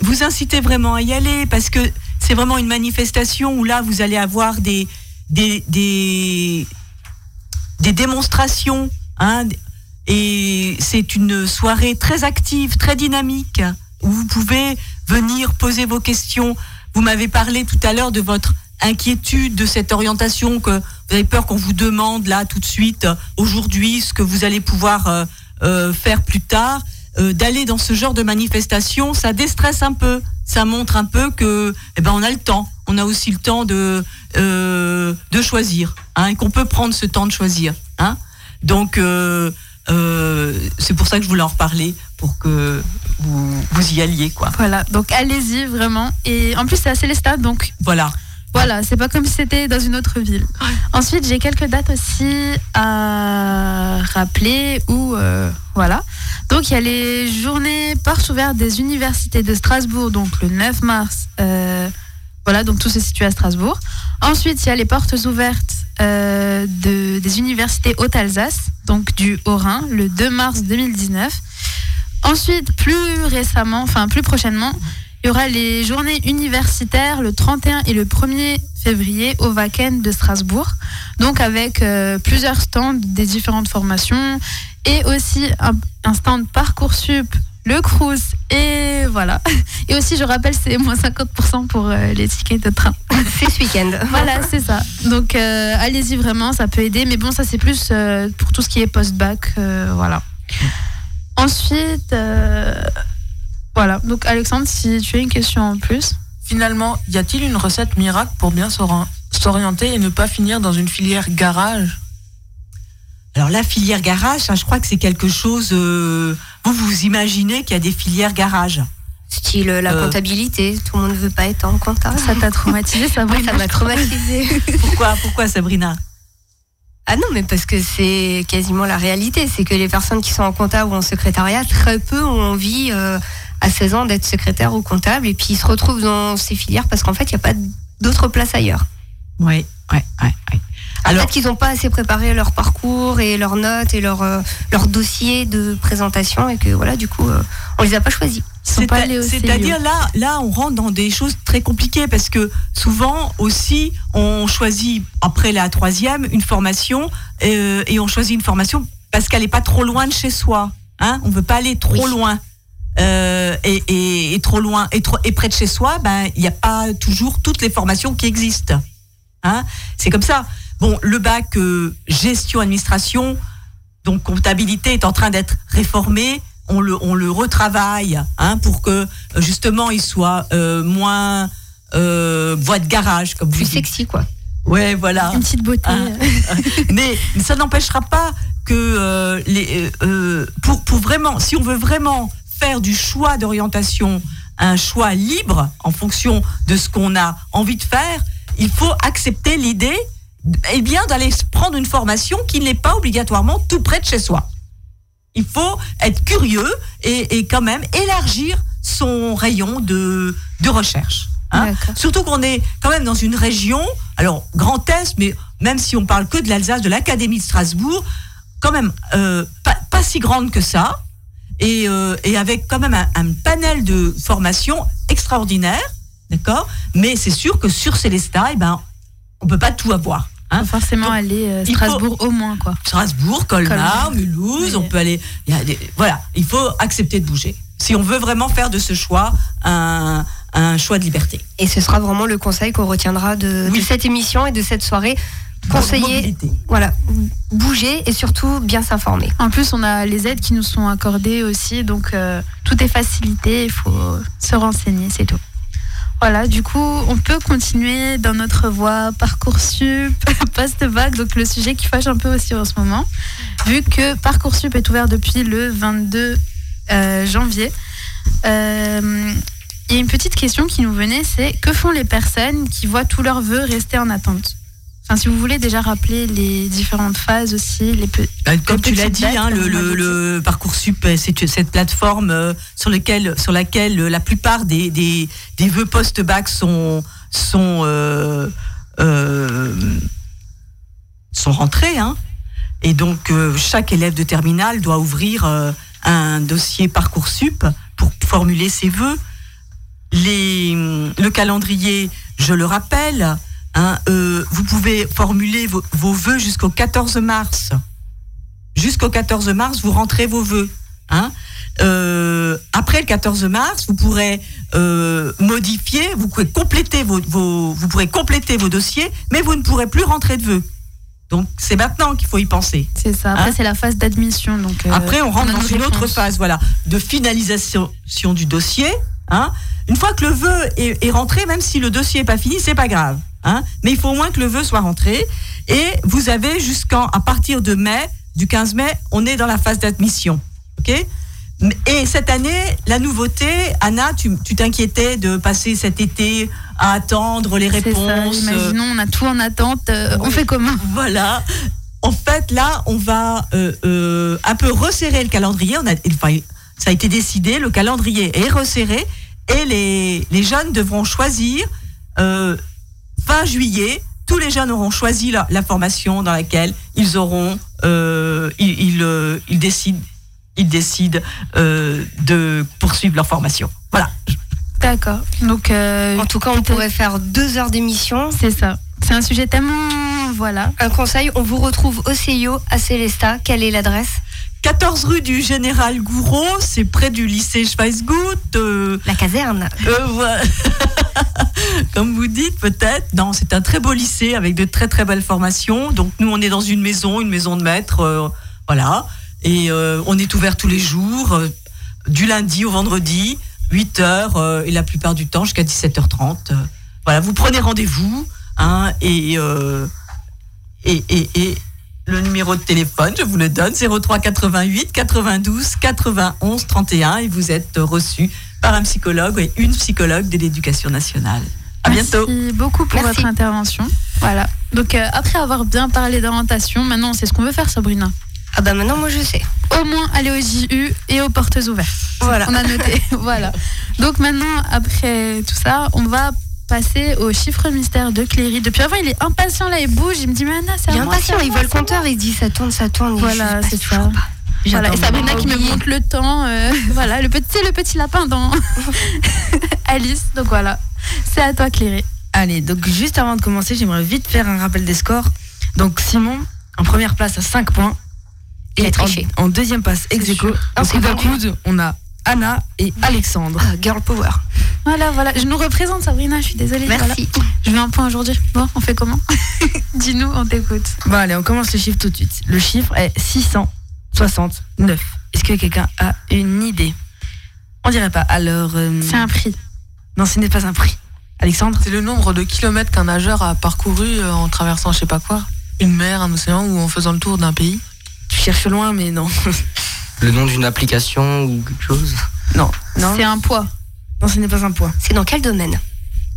vous inciter vraiment à y aller parce que c'est vraiment une manifestation où là vous allez avoir des des des, des démonstrations hein, et c'est une soirée très active, très dynamique où vous pouvez venir poser vos questions. Vous m'avez parlé tout à l'heure de votre inquiétude de cette orientation que vous avez peur qu'on vous demande là tout de suite euh, aujourd'hui ce que vous allez pouvoir euh, euh, faire plus tard euh, d'aller dans ce genre de manifestation, ça déstresse un peu. Ça montre un peu que, eh ben, on a le temps. On a aussi le temps de euh, de choisir, hein, et qu'on peut prendre ce temps de choisir. Hein. Donc, euh, euh, c'est pour ça que je voulais en reparler pour que vous, vous y alliez, quoi. Voilà, donc allez-y vraiment. Et en plus, c'est à Célestat, donc Voilà. Voilà, c'est pas comme si c'était dans une autre ville. Ensuite, j'ai quelques dates aussi à rappeler ou voilà. Donc il y a les journées portes ouvertes des universités de Strasbourg, donc le 9 mars. euh, voilà, donc tout se situe à Strasbourg. Ensuite, il y a les portes ouvertes euh, de, des universités Haute-Alsace, donc du Haut-Rhin, le 2 mars 2019. Ensuite, plus récemment, enfin plus prochainement, il y aura les journées universitaires le 31 et le 1er février au Wacken de Strasbourg. Donc avec euh, plusieurs stands des différentes formations et aussi un, un stand Parcoursup, le Crous et voilà. Et aussi, je rappelle, c'est moins 50% pour euh, les tickets de train. C'est ce week-end. voilà, c'est ça. Donc euh, allez-y vraiment, ça peut aider. Mais bon, ça c'est plus pour tout ce qui est post-bac. voilà. Ensuite, voilà. Donc Alexandre, si tu as une question en plus. Finalement, y a-t-il une recette miracle pour bien s'ori- s'orienter et ne pas finir dans une filière garage? Alors la filière garage, je crois que c'est quelque chose. euh, vous vous imaginez qu'il y a des filières garage Style euh, la Euh. comptabilité, tout le monde ne veut pas être en compta. Ça t'a traumatisé, Moi, ça m'a traumatisé. Pourquoi, pourquoi Sabrina? Ah non, mais parce que c'est quasiment la réalité. C'est que les personnes qui sont en comptable ou en secrétariat, très peu ont envie euh, à 16 ans d'être secrétaire ou comptable. Et puis ils se retrouvent dans ces filières parce qu'en fait, il n'y a pas d'autre place ailleurs. Oui, ouais, ouais. Alors qu'ils n'ont pas assez préparé leur parcours et leurs notes et leur, euh, leur dossier de présentation et que voilà, du coup, euh, on les a pas choisis. Au C'est-à-dire là, là, on rentre dans des choses très compliquées parce que souvent aussi, on choisit après la troisième une formation euh, et on choisit une formation parce qu'elle n'est pas trop loin de chez soi. Hein on veut pas aller trop loin. Euh, et, et- et trop loin et, trop, et près de chez soi, ben il n'y a pas toujours toutes les formations qui existent. Hein? C'est comme ça. Bon, le bac euh, gestion administration, donc comptabilité est en train d'être réformé. On le, on le retravaille hein, pour que euh, justement il soit euh, moins voie de garage comme Plus vous dites. sexy, quoi. Ouais, voilà. Une petite beauté. Hein. mais ça n'empêchera pas que les, pour, pour vraiment, si on veut vraiment faire du choix d'orientation un choix libre en fonction de ce qu'on a envie de faire, il faut accepter l'idée eh bien d'aller prendre une formation qui n'est pas obligatoirement tout près de chez soi. Il faut être curieux et, et quand même élargir son rayon de, de recherche. hein. Surtout qu'on est quand même dans une région, alors Grand Est, mais même si on parle que de l'Alsace, de l'Académie de Strasbourg, quand même euh, pas, pas si grande que ça, et, euh, et avec quand même un, un panel de formations extraordinaire, d'accord? Mais c'est sûr que sur Célestat, eh ben, on peut pas tout avoir. Hein. Faut forcément aller euh, faut- Strasbourg au moins, quoi. Strasbourg, Colmar, Colmar. Mulhouse, on peut aller. il y a des- voilà, il faut accepter de bouger. Si on veut vraiment faire de ce choix un, un choix de liberté. Et ce sera vraiment le conseil qu'on retiendra de, de cette émission et de cette soirée. Conseiller, voilà, bouger et surtout bien s'informer. En plus, on a les aides qui nous sont accordées aussi, donc euh, tout est facilité, il faut se renseigner, c'est tout. Voilà, du coup, on peut continuer dans notre voie Parcoursup, post-bac, donc le sujet qui fâche un peu aussi en ce moment, vu que Parcoursup est ouvert depuis le 22 euh, janvier. Euh, Il y a une petite question qui nous venait, c'est que font les personnes qui voient tous leurs vœux rester en attente? Enfin, si vous voulez déjà rappeler les différentes phases aussi, les pe- Euh, Comme les tu l'as dit, hein, le, le, le Parcoursup, euh, c'est cette plateforme euh, sur, lequel, sur laquelle euh, la plupart des, des, des vœux post-bac sont, sont, euh, euh, sont rentrés. Hein. Et donc, chaque élève de terminale doit ouvrir un dossier Parcoursup pour formuler ses vœux. Les, le calendrier, je le rappelle, hein, euh, vous pouvez formuler vos, vos vœux jusqu'au 14 mars. Jusqu'au 14 mars, vous rentrez vos vœux. Hein. Euh, après le 14 mars, vous pourrez euh, modifier, vous pourrez compléter vos, vos- vous pourrez compléter vos dossiers, mais vous ne pourrez plus rentrer de vœux. Donc c'est maintenant qu'il faut y penser. C'est ça. Après, Hein c'est la phase d'admission. Donc, euh, Après, on rentre dans une autre phase, voilà, de finalisation du dossier. Hein. Une fois que le vœu est, est rentré, même si le dossier n'est pas fini, c'est pas grave. Hein. Mais il faut au moins que le vœu soit rentré. Et vous avez jusqu'à à partir de mai, du 15 mai, on est dans la phase d'admission. Ok? Et cette année, la nouveauté, Anna, tu tu t'inquiétais de passer cet été à attendre les C'est ça, réponses. imaginons, on a tout en attente. euh, On fait comment Voilà. En fait, là, on va euh, euh, un peu resserrer le calendrier. On a, enfin, ça a été décidé, le calendrier est resserré et les, les jeunes devront choisir euh, fin juillet. Tous les jeunes auront choisi la, la formation dans laquelle ils auront, euh, ils, ils, euh, ils décident, ils décident euh, de poursuivre leur formation. Voilà. D'accord. Donc, euh, En tout cas, on pourrait faire deux heures d'émission. C'est ça. C'est un sujet tellement. Voilà. Un conseil, on vous retrouve au CIO à Célestat. Quelle est l'adresse? 14 rue du Général Gouraud, c'est près du lycée Schweizgut. euh, La caserne. Euh. Comme vous dites, peut-être. Non, c'est un très beau lycée avec de très très belles formations. Donc nous, on est dans une maison, une maison de maître, euh, voilà. Et on est ouvert tous les jours, du lundi au vendredi, 8 heures euh, et la plupart du temps jusqu'à 17h30. Euh, voilà, vous prenez rendez-vous, hein, et, et, et, et le numéro de téléphone, je vous le donne, 03 88 92 91 31 et vous êtes reçu par un psychologue et une psychologue de l'éducation nationale. À bientôt. Merci beaucoup pour Merci. votre intervention. Voilà. Donc euh, après avoir bien parlé d'orientation, maintenant c'est ce qu'on veut faire Sabrina. Ah bah maintenant moi je sais. Au moins aller au JU et aux portes ouvertes. Voilà. On a noté. voilà. Donc maintenant, après tout ça, on va passer au chiffre mystère de Cléry. Depuis avant, il est impatient là, il bouge, il me dit mais Anna, c'est Il est impatient, il voit le compteur, il dit ça tourne, ça tourne. Voilà, c'est ça. pas. Voilà, et Sabrina qui me montre le temps. euh, voilà, le petit, c'est le petit lapin dans Alice. Donc voilà, c'est à toi Cléry. Allez, donc juste avant de commencer, j'aimerais vite faire un rappel des scores. Donc Simon, en première place à 5 points. Il Et a triché. En, en deuxième place, ex aequo, sûr. au Non, c'est coude à vendu. coude, on a Anna et Alexandre. Ah, girl power. Voilà, voilà. Je nous représente Sabrina, je suis désolée. Merci. voilà. Je veux un point aujourd'hui. Bon, on fait comment Dis-nous, on t'écoute. Bon, allez, on commence le chiffre tout de suite. Le chiffre est 669. Est-ce que quelqu'un a une idée? On dirait pas. Alors. euh, C'est un prix. Non, ce n'est pas un prix. Alexandre? C'est le nombre de kilomètres qu'un nageur a parcouru euh, en traversant je sais pas quoi. Une mer, un océan ou en faisant le tour d'un pays? Tu cherches loin, mais non. Le nom d'une application ou quelque chose non. Non, C'est un poids. non ce n'est pas un poids. C'est dans quel domaine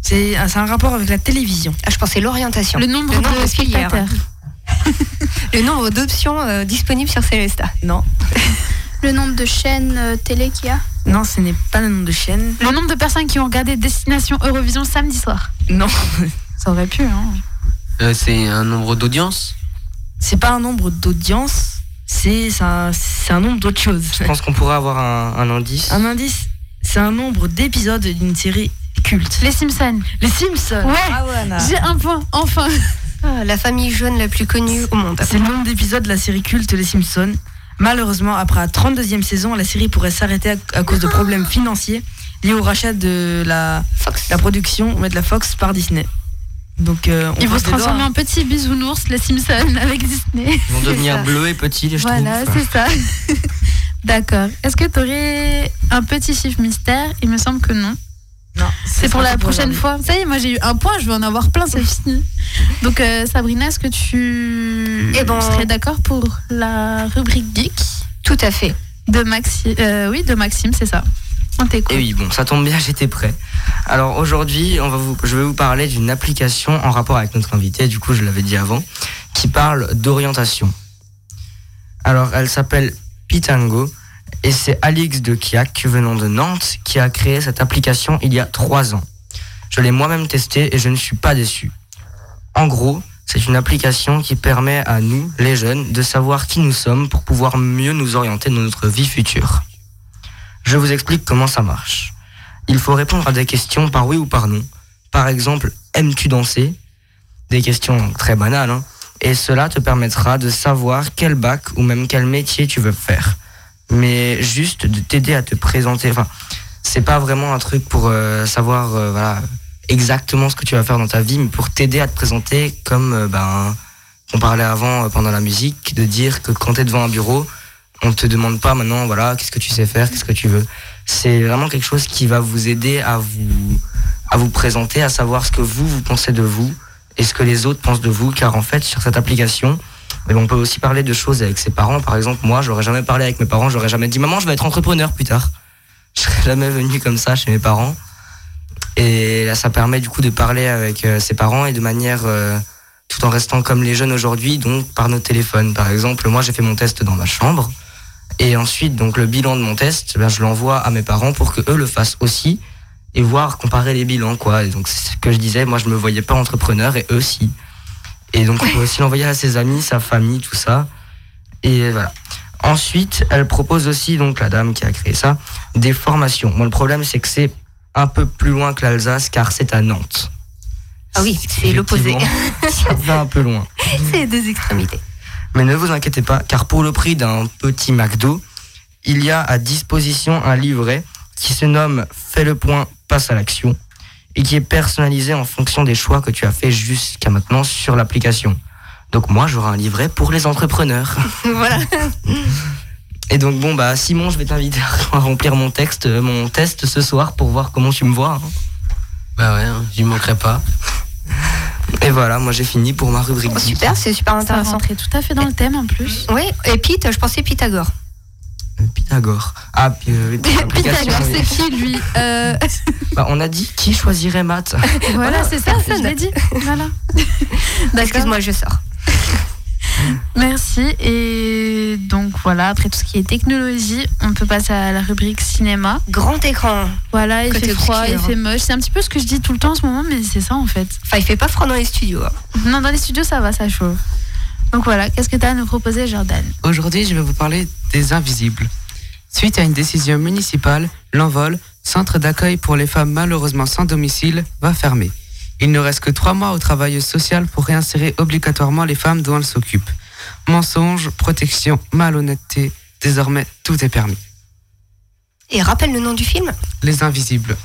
C'est ah, c'est un rapport avec la télévision. Ah, je pensais l'orientation. Le nombre, Le nombre de de filières. spectateurs. Le nombre d'options euh, disponibles sur Célesta. Non. Le nombre de chaînes euh, télé qu'il y a. Non, ce n'est pas le nom de chaîne. Le nombre de personnes qui ont regardé Destination Eurovision samedi soir. Non. Ça aurait pu, hein. Euh, c'est un nombre d'audience? C'est pas un nombre d'audience, c'est un, nombre d'autres choses. Je pense qu'on pourrait avoir un, un indice. Un indice, c'est un nombre d'épisodes d'une série culte. Les Simpsons. Les Simpsons Ouais. Ah ouais. J'ai un point, enfin. Ah, la famille jaune la plus connue au monde. C'est le nombre d'épisodes de la série culte Les Simpsons. Malheureusement, après la 32e saison, la série pourrait s'arrêter à, à cause de problèmes financiers liés au rachat de la, Fox. la production de la Fox par Disney. Donc, euh, on Ils vont se les doigts, transformer en petits bisounours, les Simpsons, avec Disney. Ils vont devenir bleus et petits, je Voilà, c'est ça. D'accord. Est-ce que tu aurais un petit chiffre mystère? Il me semble que non. Non, C'est pour la prochaine fois. Ça y est, moi j'ai eu un point, je vais en avoir plein, c'est fini. Donc euh, Sabrina, est-ce que tu Eh ben- serais d'accord pour la rubrique geek? Tout à fait. de Maxime Oui, de Maxime, c'est ça. Et oui, bon, ça tombe bien, j'étais prêt. Alors aujourd'hui, je vais vous parler d'une application en rapport avec notre invité, du coup je l'avais dit avant, qui parle d'orientation. Alors elle s'appelle Pitango et c'est Alix de Kiak, venant de Nantes, qui a créé cette application il y a trois ans. Je l'ai moi-même testé et je ne suis pas déçu. En gros, c'est une application qui permet à nous, les jeunes, de savoir qui nous sommes pour pouvoir mieux nous orienter dans notre vie future. Je vous explique comment ça marche. Il faut répondre à des questions par oui ou par non. Par exemple, aimes-tu danser? Des questions très banales, hein. Et cela te permettra de savoir quel bac ou même quel métier tu veux faire. Mais juste de t'aider à te présenter. Enfin, c'est pas vraiment un truc pour euh, savoir euh, voilà, exactement ce que tu vas faire dans ta vie, mais pour t'aider à te présenter comme euh, ben, on parlait avant pendant la musique, de dire que quand tu es devant un bureau, on te demande pas maintenant, voilà, qu'est-ce que tu sais faire, qu'est-ce que tu veux. C'est vraiment quelque chose qui va vous aider à vous, à vous présenter, à savoir ce que vous, vous pensez de vous et ce que les autres pensent de vous, car en fait, sur cette application, mais on peut aussi parler de choses avec ses parents. Par exemple, moi, j'aurais jamais parlé avec mes parents, j'aurais jamais dit, maman, je vais être entrepreneur plus tard. Je serais jamais venu comme ça chez mes parents. Et là, ça permet du coup de parler avec euh, ses parents et de manière euh, tout en restant comme les jeunes aujourd'hui, donc par nos téléphones. Par exemple, moi, j'ai fait mon test dans ma chambre. Et ensuite, donc le bilan de mon test, ben, je l'envoie à mes parents pour que eux le fassent aussi et voir comparer les bilans, quoi. Et donc c'est ce que je disais, moi je me voyais pas entrepreneur et eux si. Et donc on peut aussi l'envoyer à ses amis, sa famille, tout ça. Et voilà. Ensuite, elle propose aussi, donc la dame qui a créé ça, des formations. Moi le problème c'est que c'est un peu plus loin que l'Alsace car c'est à Nantes. Ah oui, c'est l'opposé. Ça va un peu loin. c'est les deux extrémités. Mais ne vous inquiétez pas, car pour le prix d'un petit McDo, il y a à disposition un livret qui se nomme Fais le point, passe à l'action, et qui est personnalisé en fonction des choix que tu as fait jusqu'à maintenant sur l'application. Donc moi, j'aurai un livret pour les entrepreneurs. voilà. Et donc bon, bah Simon, je vais t'inviter à remplir mon texte, euh, mon test ce soir pour voir comment tu me vois. hein. Bah ouais, hein, j'y manquerai pas. Et voilà, moi j'ai fini pour ma rubrique. Oh, super, c'est super Ça intéressant. rentrait tout à fait dans le thème en plus. Oui, et Pete, je pensais Pythagore. Pythagore. Ah, puis, euh, Pythagore, c'est qui lui Euh, Bah, on a dit qui choisirait maths Voilà, c'est ça, je l'ai dit. Voilà. Excuse-moi, je sors. Merci. Et donc voilà, après tout ce qui est technologie, on peut passer à la rubrique cinéma. Grand écran. Voilà, il Côté fait froid, il fait moche. C'est un petit peu ce que je dis tout le temps en ce moment, mais c'est ça en fait. Enfin, il fait pas froid dans les studios. hein. Non, dans les studios, ça va, ça chauffe. Donc voilà, qu'est-ce que tu as à nous proposer, Jordan? Aujourd'hui, je vais vous parler des invisibles. Suite à une décision municipale, l'envol, centre d'accueil pour les femmes malheureusement sans domicile, va fermer. Il ne reste que trois mois au travail social pour réinsérer obligatoirement les femmes dont elles s'occupent. Mensonges, protection, malhonnêteté, désormais tout est permis. Et rappelle le nom du film Les invisibles.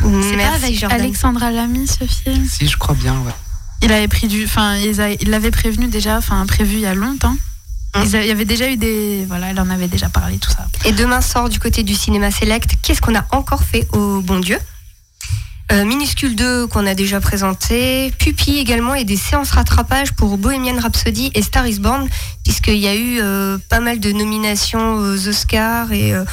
C'est pas Merci, avec Jordan. Alexandra Lamy ce film? Si je crois bien, ouais. Il avait pris du, enfin, il l'avait prévenu déjà, enfin prévu il y a longtemps. Ils a- Il y avait déjà eu des, voilà, elle en avait déjà parlé tout ça. Et demain sort du côté du cinéma select. Qu'est-ce qu'on a encore fait au bon Dieu? Euh, Minuscule 2 qu'on a déjà présenté, Pupille également et des séances rattrapage pour Bohemian Rhapsody et Star is Born puisqu'il y a eu euh, pas mal de nominations aux Oscars et euh,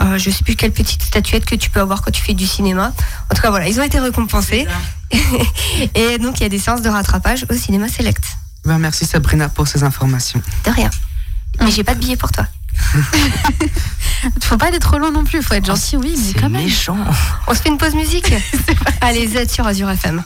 euh, je sais plus quelle petite statuette que tu peux avoir quand tu fais du cinéma. En tout cas voilà, ils ont été récompensés et donc il y a des séances de rattrapage au cinéma select. Ben, merci Sabrina pour ces informations. De rien. Mais j'ai pas de billet pour toi. Faut pas être trop loin non plus, faut être gentil, oui, mais quand même. méchant. On se fait une pause musique Allez, Z sur Azure FM.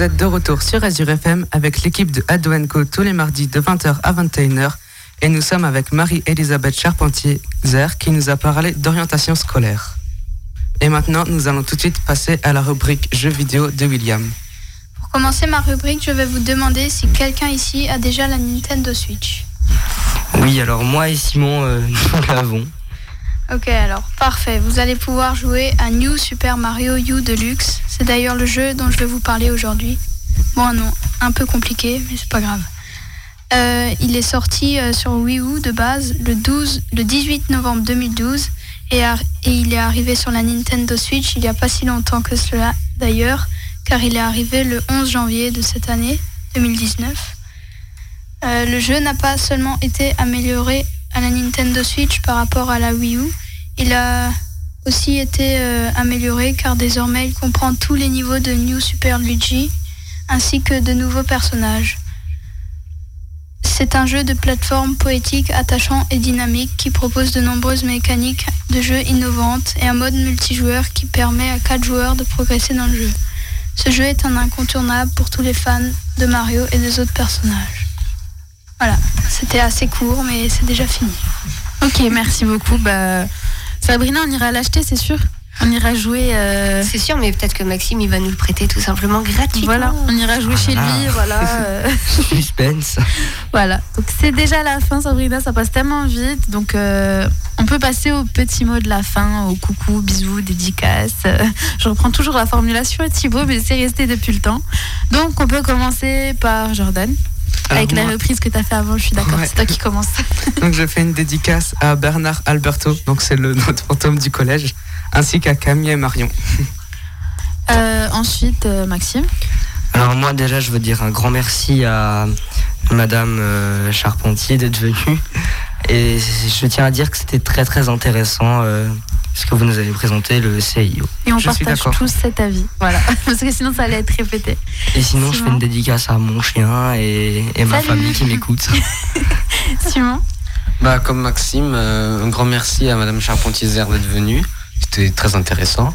Vous êtes de retour sur Azure FM avec l'équipe de Ado Co tous les mardis de 20h à 21h et nous sommes avec Marie-Elisabeth Charpentier-Zer qui nous a parlé d'orientation scolaire. Et maintenant, nous allons tout de suite passer à la rubrique jeux vidéo de William. Pour commencer ma rubrique, je vais vous demander si quelqu'un ici a déjà la Nintendo Switch. Oui, alors moi et Simon, euh, nous l'avons. Ok, alors parfait. Vous allez pouvoir jouer à New Super Mario U Deluxe. C'est d'ailleurs le jeu dont je vais vous parler aujourd'hui. Bon, non, un peu compliqué, mais c'est pas grave. Euh, il est sorti euh, sur Wii U de base le, 12, le 18 novembre 2012 et, ar- et il est arrivé sur la Nintendo Switch il n'y a pas si longtemps que cela d'ailleurs, car il est arrivé le 11 janvier de cette année 2019. Euh, le jeu n'a pas seulement été amélioré à la Nintendo Switch par rapport à la Wii U, il a aussi été euh, amélioré car désormais il comprend tous les niveaux de New Super Luigi ainsi que de nouveaux personnages. C'est un jeu de plateforme poétique, attachant et dynamique qui propose de nombreuses mécaniques de jeu innovantes et un mode multijoueur qui permet à 4 joueurs de progresser dans le jeu. Ce jeu est un incontournable pour tous les fans de Mario et des autres personnages. Voilà, c'était assez court mais c'est déjà fini. Ok, merci beaucoup. Bah, Sabrina, on ira l'acheter, c'est sûr On ira jouer. euh, C'est sûr, mais peut-être que Maxime, il va nous le prêter tout simplement gratuitement. Voilà, on ira jouer chez lui, voilà. euh, Suspense. Voilà, donc c'est déjà la fin, Sabrina, ça passe tellement vite. Donc euh, on peut passer au petit mot de la fin, au coucou, bisous, dédicaces. Je reprends toujours la formulation à Thibaut, mais c'est resté depuis le temps. Donc on peut commencer par Jordan. Alors, Avec la reprise que tu as fait avant, je suis d'accord, Ouais. c'est toi qui commence. Donc je fais une dédicace à Bernard Alberto, donc c'est le notre fantôme du collège, ainsi qu'à Camille et Marion. Euh, ensuite, euh, Maxime. Alors moi déjà je veux dire un grand merci à Madame euh, Charpentier d'être venue et je tiens à dire que c'était très très intéressant euh, ce que vous nous avez présenté le CIO. Et on Je partage tous cet avis. Voilà, parce que sinon ça allait être répété. Et sinon je fais une dédicace à mon chien et, et ma famille qui m'écoute. Simon. Bah, comme Maxime, euh, un grand merci à Madame Charpentier-Zer d'être venue. C'était très intéressant.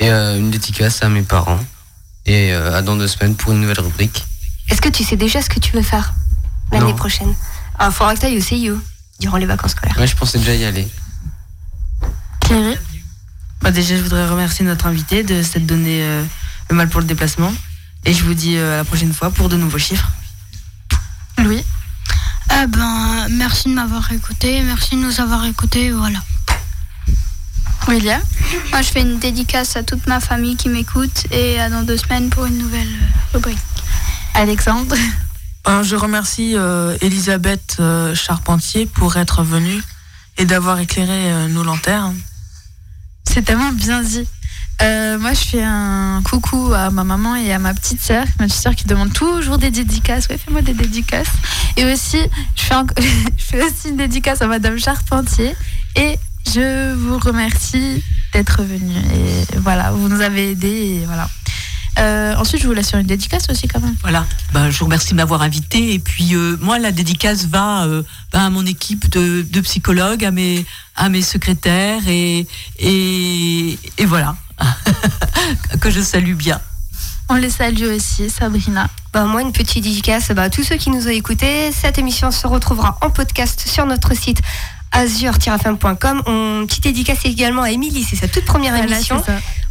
Et euh, une dédicace à mes parents. Et euh, à dans deux semaines pour une nouvelle rubrique. Est-ce que tu sais déjà ce que tu veux faire l'année prochaine? Ah, faudra que tu ailles au CIO durant les vacances scolaires. Ouais, je pensais déjà y aller. Thierry. Bah déjà, je voudrais remercier notre invité de s'être donné euh, le mal pour le déplacement. Et je vous dis euh, à la prochaine fois pour de nouveaux chiffres. Louis. Eh ben, merci de m'avoir écouté, merci de nous avoir écoutés, voilà. William. Moi, je fais une dédicace à toute ma famille qui m'écoute et à dans deux semaines pour une nouvelle euh, rubrique. Alexandre. Je remercie euh, Elisabeth euh, Charpentier pour être venue et d'avoir éclairé euh, nos lanternes. C'est tellement bien dit. Euh, moi, je fais un coucou à ma maman et à ma petite sœur, ma petite sœur qui demande toujours des dédicaces. Ouais, fais-moi des dédicaces. Et aussi, je fais, je fais aussi une dédicace à Madame Charpentier. Et je vous remercie d'être venu. Et voilà, vous nous avez aidés. Et voilà. Euh, ensuite, je vous laisse sur une dédicace aussi, quand même. Voilà, ben, je vous remercie de m'avoir invité. Et puis, euh, moi, la dédicace va euh, ben, à mon équipe de, de psychologues, à mes, à mes secrétaires, et, et, et voilà, que je salue bien. On les salue aussi, Sabrina. Bah, moi, une petite dédicace bah, à tous ceux qui nous ont écoutés. Cette émission se retrouvera en podcast sur notre site azur-fm.com. On petite dédicace également à Émilie, c'est sa toute première Voilà, émission.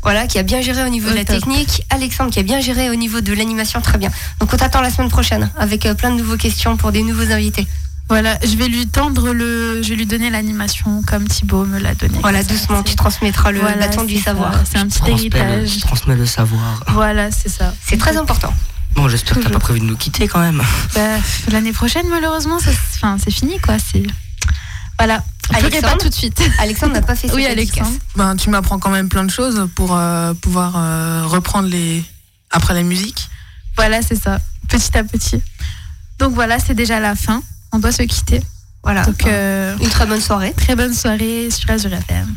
Voilà, qui a bien géré au niveau Au de la top. technique. Alexandre qui a bien géré au niveau de l'animation, très bien. Donc on t'attend la semaine prochaine avec euh, plein de nouvelles questions pour des nouveaux invités. Voilà, je vais lui tendre le. Je vais lui donner l'animation comme Thibaut me l'a donné. Voilà, ça, doucement, tu transmettras le Voilà, bâton du ça. savoir. C'est un petit héritage. transmets le savoir. Voilà, c'est ça. C'est très important. Bon, j'espère que t'as pas prévu de nous quitter quand même. Bah, L'année prochaine, malheureusement, c'est fini, quoi. C'est voilà. Pleurait pas Alexandre tout de suite. Alexandre n'a pas fait Oui, cette Alexandre. dédicace. Ben, tu m'apprends quand même plein de choses pour euh, pouvoir euh, reprendre les après la musique. Voilà, c'est ça. Petit à petit. Donc voilà, c'est déjà la fin. On doit se quitter. Voilà. Donc euh, Une très bonne soirée. très bonne soirée sur Azure FM.